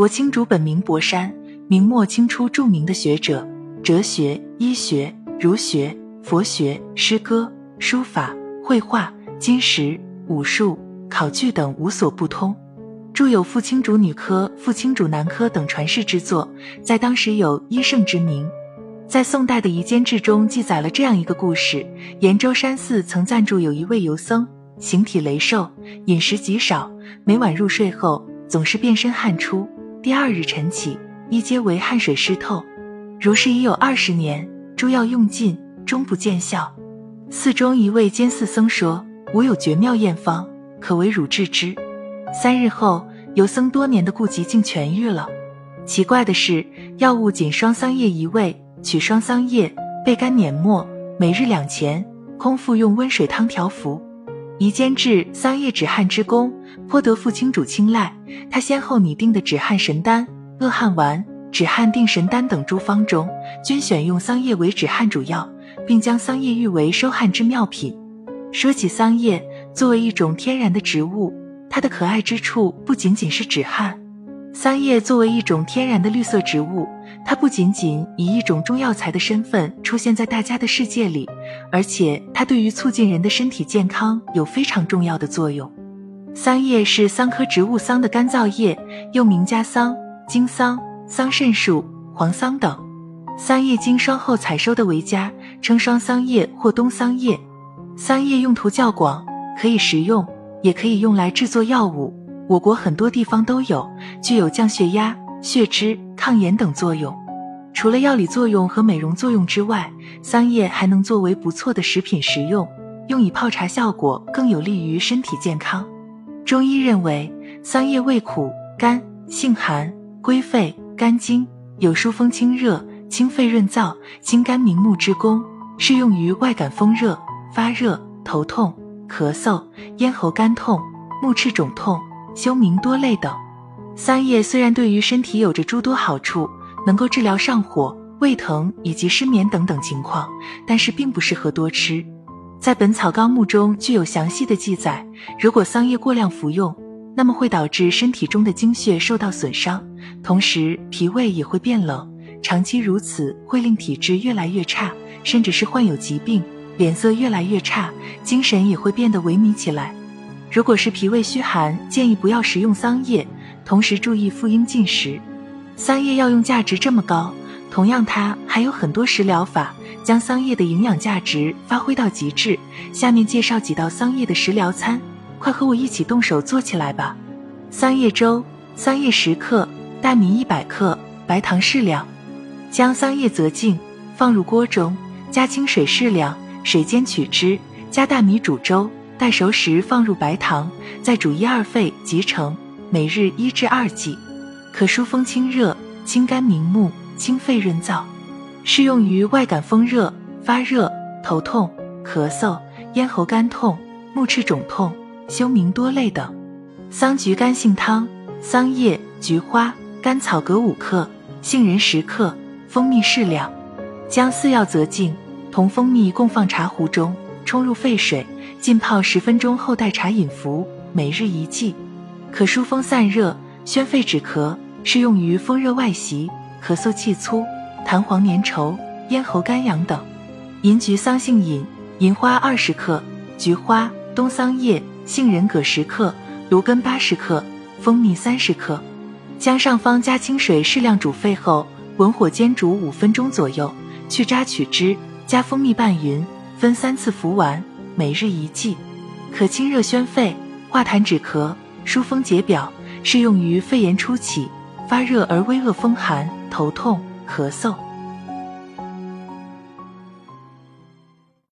博青竹本名博山，明末清初著名的学者，哲学、医学、儒学、佛学、诗歌、书法、绘画、金石、武术、考据等无所不通，著有《傅青竹女科》《傅青竹男科》等传世之作，在当时有医圣之名。在宋代的《夷坚志》中记载了这样一个故事：延州山寺曾暂住有一位游僧，形体羸瘦，饮食极少，每晚入睡后总是遍身汗出。第二日晨起，衣皆为汗水湿透。如是已有二十年，诸药用尽，终不见效。寺中一位监寺僧说：“吾有绝妙验方，可为汝治之。”三日后，游僧多年的痼疾竟痊愈了。奇怪的是，药物仅双桑叶一味。取双桑叶，焙干碾末，每日两钱，空腹用温水汤调服。宜兼治桑叶止汗之功，颇得傅青主青睐。他先后拟定的止汗神丹、恶汗丸、止汗定神丹等诸方中，均选用桑叶为止汗主药，并将桑叶誉为收汗之妙品。说起桑叶，作为一种天然的植物，它的可爱之处不仅仅是止汗。桑叶作为一种天然的绿色植物，它不仅仅以一种中药材的身份出现在大家的世界里，而且它对于促进人的身体健康有非常重要的作用。桑叶是桑科植物桑的干燥叶，又名家桑、金桑、桑葚树、黄桑等。桑叶经霜后采收的为佳，称霜桑叶或冬桑叶。桑叶用途较广，可以食用，也可以用来制作药物。我国很多地方都有，具有降血压、血脂、抗炎等作用。除了药理作用和美容作用之外，桑叶还能作为不错的食品食用，用以泡茶效果更有利于身体健康。中医认为，桑叶味苦、甘，性寒，归肺、肝经，有疏风清热、清肺润燥、清肝明目之功，适用于外感风热、发热、头痛、咳嗽、咽喉干痛、目赤肿痛。休明多泪等，桑叶虽然对于身体有着诸多好处，能够治疗上火、胃疼以及失眠等等情况，但是并不适合多吃。在《本草纲目》中具有详细的记载，如果桑叶过量服用，那么会导致身体中的精血受到损伤，同时脾胃也会变冷，长期如此会令体质越来越差，甚至是患有疾病，脸色越来越差，精神也会变得萎靡起来。如果是脾胃虚寒，建议不要食用桑叶，同时注意妇婴进食。桑叶药用价值这么高，同样它还有很多食疗法，将桑叶的营养价值发挥到极致。下面介绍几道桑叶的食疗餐，快和我一起动手做起来吧。桑叶粥：桑叶十克，大米一百克，白糖适量。将桑叶择净，放入锅中，加清水适量，水煎取汁，加大米煮粥。待熟时放入白糖，再煮一二沸即成。每日一至二剂，可疏风清热、清肝明目、清肺润燥，适用于外感风热、发热、头痛、咳嗽、咽喉干痛、目赤肿痛、休明多泪等。桑菊干性汤：桑叶、菊花、甘草各五克，杏仁十克，蜂蜜适量。将四药择净，同蜂蜜共放茶壶中，冲入沸水。浸泡十分钟后代茶饮服，每日一剂，可疏风散热、宣肺止咳，适用于风热外袭、咳嗽气粗、痰黄粘稠、咽喉干痒等。银菊桑杏饮：银花二十克，菊花、冬桑叶、杏仁各十克，芦根八十克，蜂蜜三十克。将上方加清水适量煮沸后，文火煎煮五分钟左右，去渣取汁，加蜂蜜拌匀，分三次服完。每日一剂，可清热宣肺、化痰止咳、疏风解表，适用于肺炎初期、发热而微恶风寒、头痛、咳嗽。